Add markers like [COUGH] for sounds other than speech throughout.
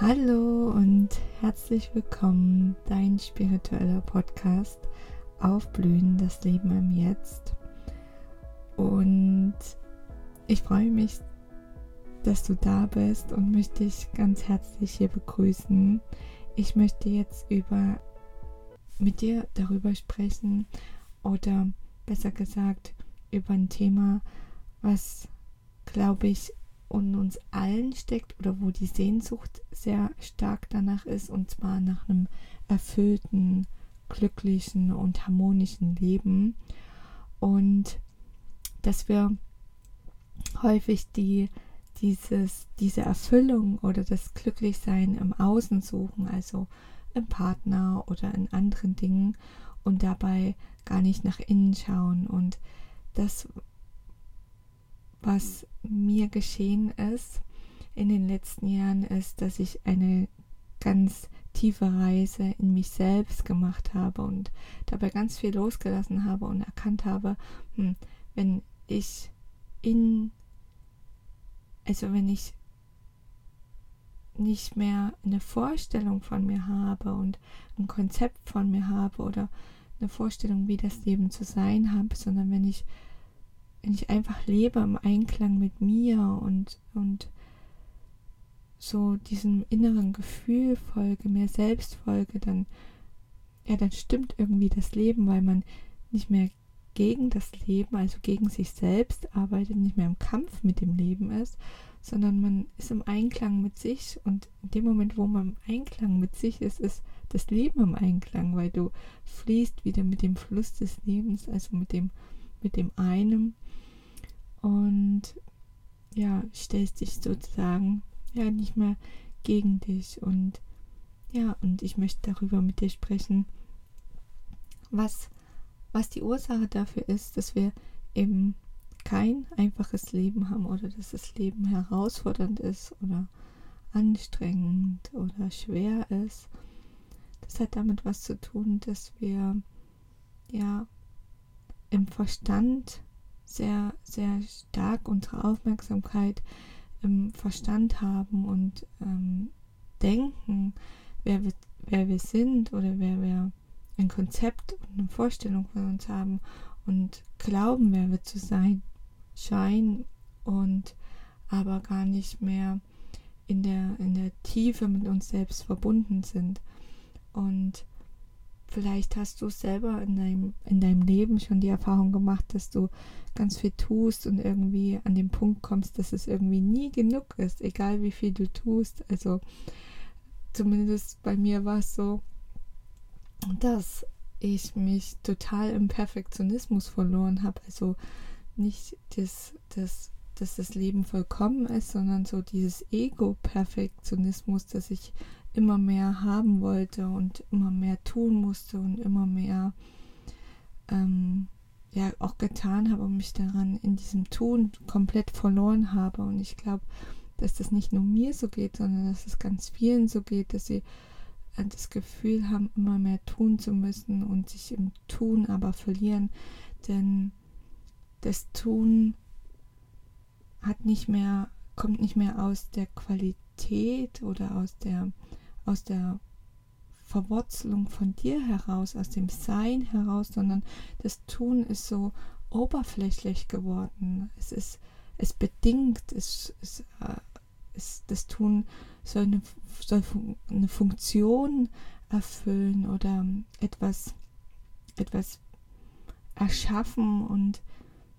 Hallo und herzlich willkommen, dein spiritueller Podcast Aufblühen, das Leben im Jetzt. Und ich freue mich, dass du da bist und möchte dich ganz herzlich hier begrüßen. Ich möchte jetzt über mit dir darüber sprechen oder besser gesagt über ein Thema, was glaube ich in uns allen steckt oder wo die Sehnsucht sehr stark danach ist und zwar nach einem erfüllten, glücklichen und harmonischen Leben und dass wir häufig die dieses, diese Erfüllung oder das Glücklichsein im Außen suchen, also im Partner oder in anderen Dingen und dabei gar nicht nach innen schauen. Und das, was mir geschehen ist in den letzten Jahren, ist, dass ich eine ganz tiefe Reise in mich selbst gemacht habe und dabei ganz viel losgelassen habe und erkannt habe, hm, wenn ich in, also wenn ich nicht mehr eine Vorstellung von mir habe und ein Konzept von mir habe oder eine Vorstellung, wie das Leben zu sein habe, sondern wenn ich, wenn ich einfach lebe im Einklang mit mir und, und so diesem inneren Gefühl folge, mir selbst folge, dann, ja, dann stimmt irgendwie das Leben, weil man nicht mehr gegen das Leben, also gegen sich selbst arbeitet, nicht mehr im Kampf mit dem Leben ist, sondern man ist im Einklang mit sich und in dem Moment, wo man im Einklang mit sich ist, ist das Leben im Einklang, weil du fließt wieder mit dem Fluss des Lebens, also mit dem, mit dem einen und ja, stellst dich sozusagen ja nicht mehr gegen dich und ja, und ich möchte darüber mit dir sprechen, was, was die Ursache dafür ist, dass wir eben kein einfaches Leben haben oder dass das Leben herausfordernd ist oder anstrengend oder schwer ist. Das hat damit was zu tun, dass wir ja im Verstand sehr, sehr stark unsere Aufmerksamkeit im Verstand haben und ähm, denken, wer wir, wer wir sind oder wer wir ein Konzept und eine Vorstellung von uns haben und glauben, wer wir zu sein Schein und aber gar nicht mehr in der, in der Tiefe mit uns selbst verbunden sind. Und vielleicht hast du selber in deinem, in deinem Leben schon die Erfahrung gemacht, dass du ganz viel tust und irgendwie an den Punkt kommst, dass es irgendwie nie genug ist, egal wie viel du tust. Also zumindest bei mir war es so, dass ich mich total im Perfektionismus verloren habe. Also nicht das, das, dass das Leben vollkommen ist, sondern so dieses Ego-Perfektionismus, dass ich immer mehr haben wollte und immer mehr tun musste und immer mehr ähm, ja auch getan habe und mich daran in diesem Tun komplett verloren habe. Und ich glaube, dass das nicht nur mir so geht, sondern dass es ganz vielen so geht, dass sie äh, das Gefühl haben, immer mehr tun zu müssen und sich im Tun aber verlieren. Denn das Tun hat nicht mehr, kommt nicht mehr aus der Qualität oder aus der, aus der Verwurzelung von dir heraus, aus dem Sein heraus, sondern das Tun ist so oberflächlich geworden. Es ist, es bedingt, es, es, äh, es das Tun soll eine, soll eine Funktion erfüllen oder etwas, etwas erschaffen und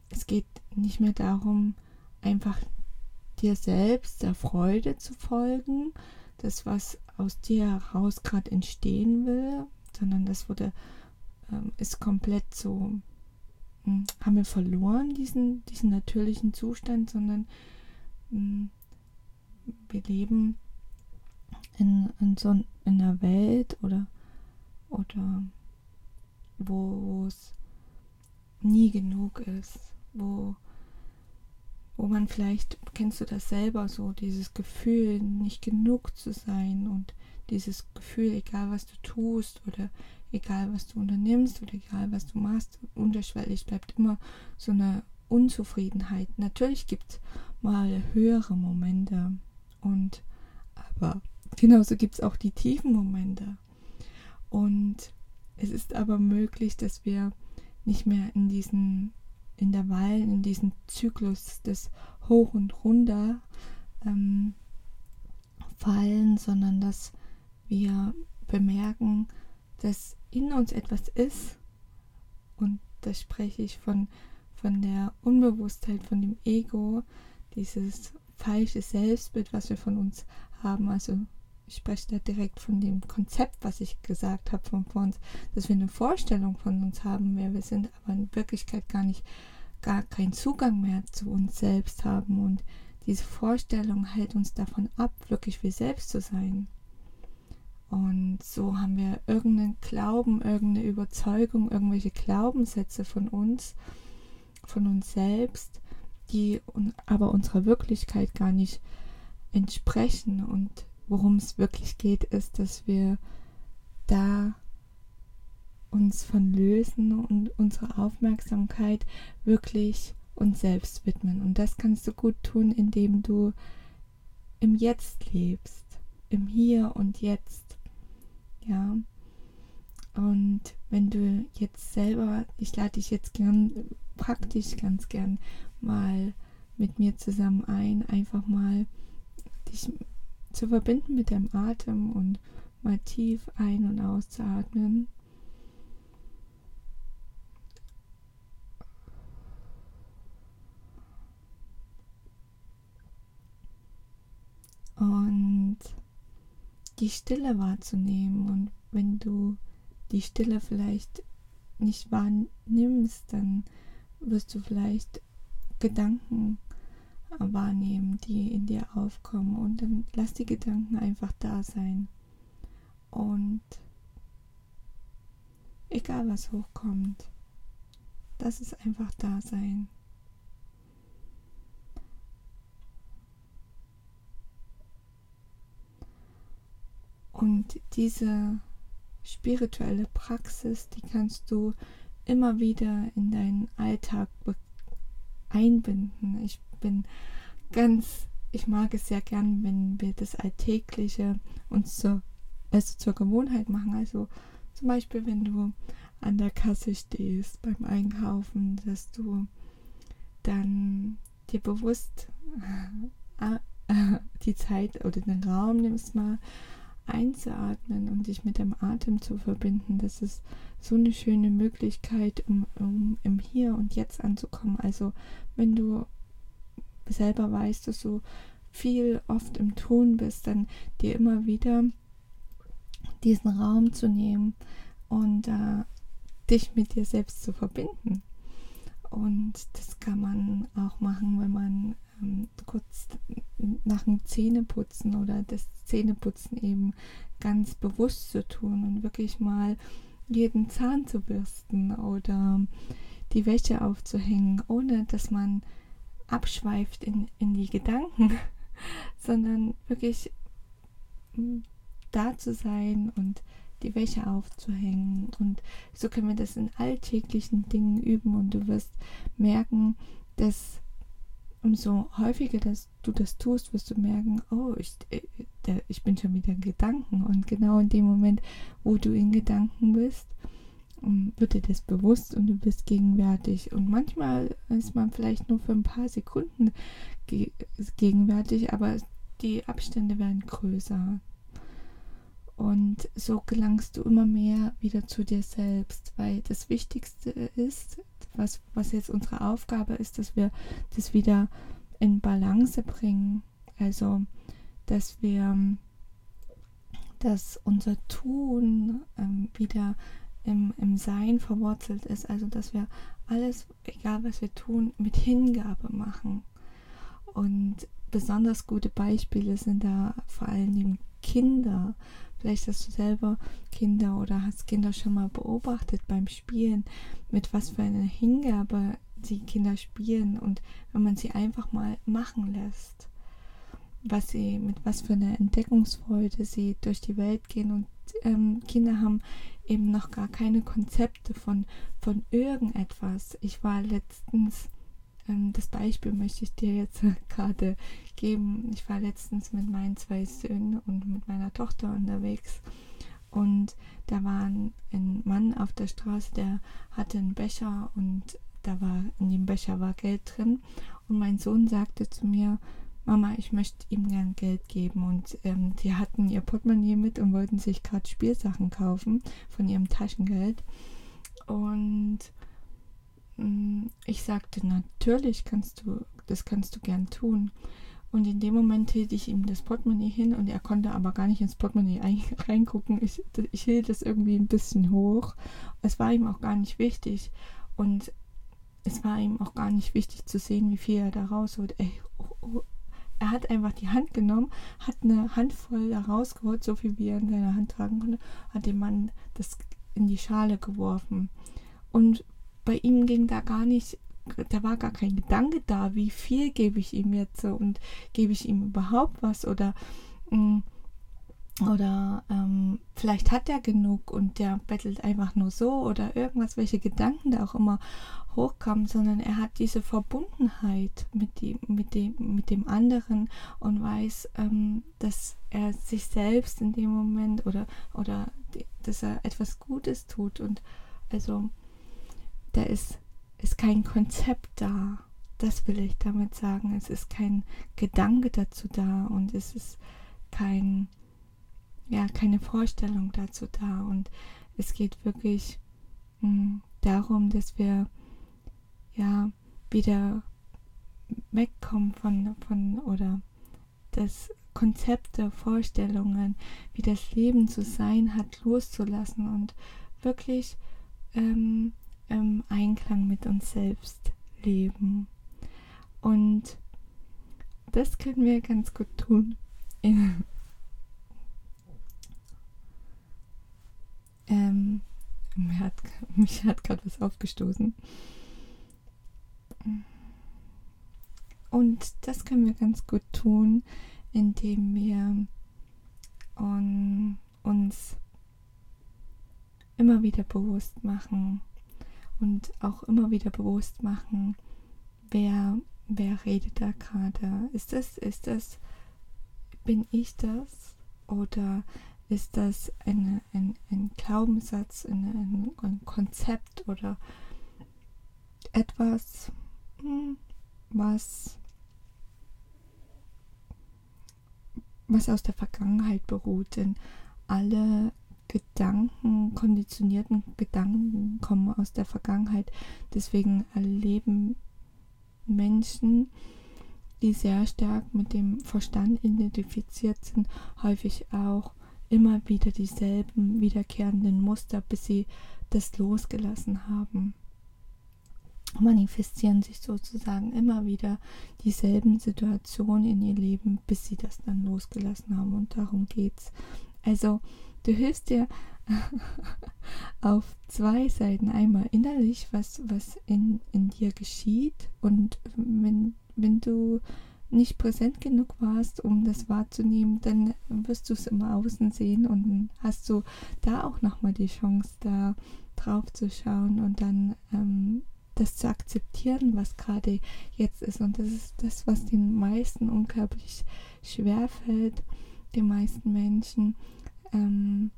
es geht nicht mehr darum, einfach dir selbst der Freude zu folgen, das, was aus dir heraus gerade entstehen will, sondern das wurde, ähm, ist komplett so, mh, hm, haben wir verloren, diesen, diesen natürlichen Zustand, sondern mh, hm, wir leben in, in so in einer Welt oder, oder wo es nie genug ist wo, wo man vielleicht, kennst du das selber so, dieses Gefühl, nicht genug zu sein und dieses Gefühl, egal was du tust oder egal was du unternimmst oder egal was du machst, unterschwellig bleibt immer so eine Unzufriedenheit. Natürlich gibt es mal höhere Momente und aber genauso gibt es auch die tiefen Momente. Und es ist aber möglich, dass wir nicht mehr in diesen Intervallen, in diesen Zyklus des Hoch und Runter ähm, fallen, sondern dass wir bemerken, dass in uns etwas ist, und da spreche ich von, von der Unbewusstheit, von dem Ego, dieses falsche Selbstbild, was wir von uns haben. Also ich spreche da direkt von dem Konzept, was ich gesagt habe von, von uns, dass wir eine Vorstellung von uns haben, wer wir sind, aber in Wirklichkeit gar nicht, gar keinen Zugang mehr zu uns selbst haben. Und diese Vorstellung hält uns davon ab, wirklich wir selbst zu sein. Und so haben wir irgendeinen Glauben, irgendeine Überzeugung, irgendwelche Glaubenssätze von uns, von uns selbst, die aber unserer Wirklichkeit gar nicht entsprechen. Und worum es wirklich geht, ist, dass wir da uns von lösen und unsere Aufmerksamkeit wirklich uns selbst widmen. Und das kannst du gut tun, indem du im Jetzt lebst, im Hier und Jetzt. Ja. Und wenn du jetzt selber, ich lade dich jetzt gern, praktisch ganz gern mal mit mir zusammen ein, einfach mal dich zu verbinden mit deinem Atem und mal tief ein- und auszuatmen. Und die Stille wahrzunehmen. Und wenn du die Stille vielleicht nicht wahrnimmst, dann wirst du vielleicht Gedanken wahrnehmen, die in dir aufkommen. Und dann lass die Gedanken einfach da sein. Und egal was hochkommt, lass es einfach da sein. Und diese spirituelle Praxis, die kannst du immer wieder in deinen Alltag einbinden. Ich bin ganz, ich mag es sehr gern, wenn wir das Alltägliche uns zur, also zur Gewohnheit machen. Also zum Beispiel, wenn du an der Kasse stehst beim Einkaufen, dass du dann dir bewusst äh, [LAUGHS] [LAUGHS] die Zeit oder den Raum nimmst mal einzuatmen und dich mit dem Atem zu verbinden. Das ist so eine schöne Möglichkeit, um, um im Hier und Jetzt anzukommen. Also wenn du selber weißt, dass du viel oft im Tun bist, dann dir immer wieder diesen Raum zu nehmen und äh, dich mit dir selbst zu verbinden. Und das kann man auch machen, wenn man ähm, kurz nach dem Zähneputzen oder das Zähneputzen eben ganz bewusst zu tun und wirklich mal jeden Zahn zu bürsten oder die Wäsche aufzuhängen, ohne dass man abschweift in, in die Gedanken, [LAUGHS] sondern wirklich hm, da zu sein und die Wäsche aufzuhängen. Und so können wir das in alltäglichen Dingen üben und du wirst merken, dass umso häufiger dass du das tust, wirst du merken, oh, ich, äh, ich bin schon wieder in Gedanken. Und genau in dem Moment, wo du in Gedanken bist, wird dir das bewusst und du bist gegenwärtig. Und manchmal ist man vielleicht nur für ein paar Sekunden ge gegenwärtig, aber die Abstände werden größer. Und so gelangst du immer mehr wieder zu dir selbst, weil das Wichtigste ist, was, was jetzt unsere Aufgabe ist, dass wir das wieder in Balance bringen. Also, dass wir, dass unser Tun ähm, wieder im, im Sein verwurzelt ist. Also, dass wir alles, egal was wir tun, mit Hingabe machen. Und besonders gute Beispiele sind da vor allen Dingen Kinder, Vielleicht hast du selber Kinder oder hast Kinder schon mal beobachtet beim Spielen, mit was für einer Hingabe die Kinder spielen und wenn man sie einfach mal machen lässt, was sie, mit was für einer Entdeckungsfreude sie durch die Welt gehen und ähm, Kinder haben eben noch gar keine Konzepte von, von irgendetwas. Ich war letztens ähm, das Beispiel möchte ich dir jetzt [LAUGHS] gerade geben. Ich war letztens mit meinen zwei Söhnen und mit meiner Tochter unterwegs und da war ein, Mann auf der Straße, der hatte einen Becher und da war in dem Becher war Geld drin und mein Sohn sagte zu mir, Mama, ich möchte ihm gern Geld geben. Und ähm, die hatten ihr Portemonnaie mit und wollten sich gerade Spielsachen kaufen von ihrem Taschengeld. Und ähm, ich sagte, natürlich kannst du, das kannst du gern tun. Und in dem Moment hielt ich ihm das Portemonnaie hin und er konnte aber gar nicht ins Portemonnaie [LAUGHS] reingucken. Ich, ich hielt es irgendwie ein bisschen hoch. Es war ihm auch gar nicht wichtig. Und es war ihm auch gar nicht wichtig zu sehen, wie viel er da rausholt. Ey, oh, oh, er hat einfach die Hand genommen, hat eine Handvoll da rausgeholt, so viel wie er in seiner Hand tragen konnte, hat dem Mann das in die Schale geworfen. Und bei ihm ging da gar nicht, da war gar kein Gedanke da, wie viel gebe ich ihm jetzt und gebe ich ihm überhaupt was oder mh, mm, oder ähm, vielleicht hat er genug und der bettelt einfach nur so oder irgendwas, welche Gedanken da auch immer hochkommen, sondern er hat diese Verbundenheit mit dem, mit dem, mit dem anderen und weiß, ähm, dass er sich selbst in dem Moment oder, oder dass er etwas Gutes tut. Und also da ist, ist kein Konzept da. Das will ich damit sagen. Es ist kein Gedanke dazu da und es ist kein, ja, keine Vorstellung dazu da. Und es geht wirklich mh, hm, darum, dass wir ja wieder wegkommen von, von oder das Konzepte, Vorstellungen, wie das Leben zu sein hat, loszulassen und wirklich ähm, im Einklang mit uns selbst leben. Und das können wir ganz gut tun. [LAUGHS] ähm, [LAUGHS] mich hat, hat gerade was aufgestoßen. Und das können wir ganz gut tun, indem wir um, uns immer wieder bewusst machen und auch immer wieder bewusst machen, wer, wer redet da gerade. Ist das, ist das, bin ich das? Oder ist das eine, ein, ein Glaubenssatz, eine, ein, ein Konzept oder etwas, was, was aus der Vergangenheit beruht. Denn alle Gedanken, konditionierten Gedanken kommen aus der Vergangenheit. Deswegen erleben Menschen, die sehr stark mit dem Verstand identifiziert sind, häufig auch immer wieder dieselben wiederkehrenden Muster, bis sie das losgelassen haben manifestieren sich sozusagen immer wieder dieselben Situationen in ihr Leben, bis sie das dann losgelassen haben. Und darum geht's. Also, du hilfst dir [LAUGHS] auf zwei Seiten. Einmal innerlich, was, was in, in dir geschieht. Und wenn, wenn du nicht präsent genug warst, um das wahrzunehmen, dann wirst du es im Außen sehen und hast du da auch nochmal die Chance, da drauf zu schauen und dann ähm, das zu akzeptieren, was gerade jetzt ist. Und das ist das, was den meisten unglaublich schwer fällt, den meisten Menschen, ähm,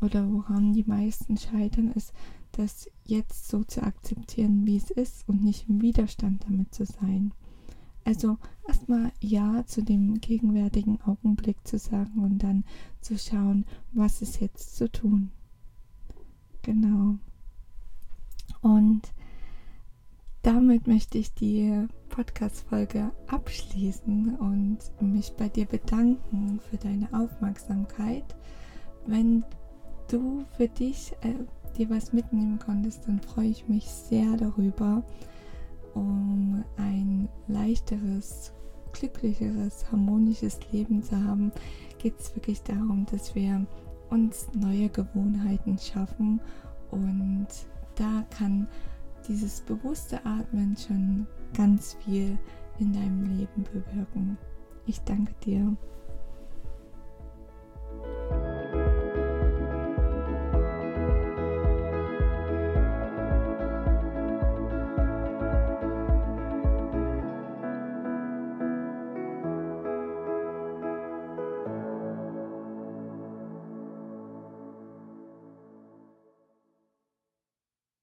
oder woran die meisten scheitern, ist, das jetzt so zu akzeptieren, wie es ist und nicht im Widerstand damit zu sein. Also erstmal Ja zu dem gegenwärtigen Augenblick zu sagen und dann zu schauen, was ist jetzt zu tun. Genau. Und damit möchte ich die Podcast-Folge abschließen und mich bei dir bedanken für deine Aufmerksamkeit. Wenn du für dich äh, dir was mitnehmen konntest, dann freue ich mich sehr darüber, um ein leichteres, glücklicheres, harmonisches Leben zu haben. Geht es wirklich darum, dass wir uns neue Gewohnheiten schaffen und da kann dieses bewusste Atmen schon ganz viel in deinem Leben bewirken. Ich danke dir.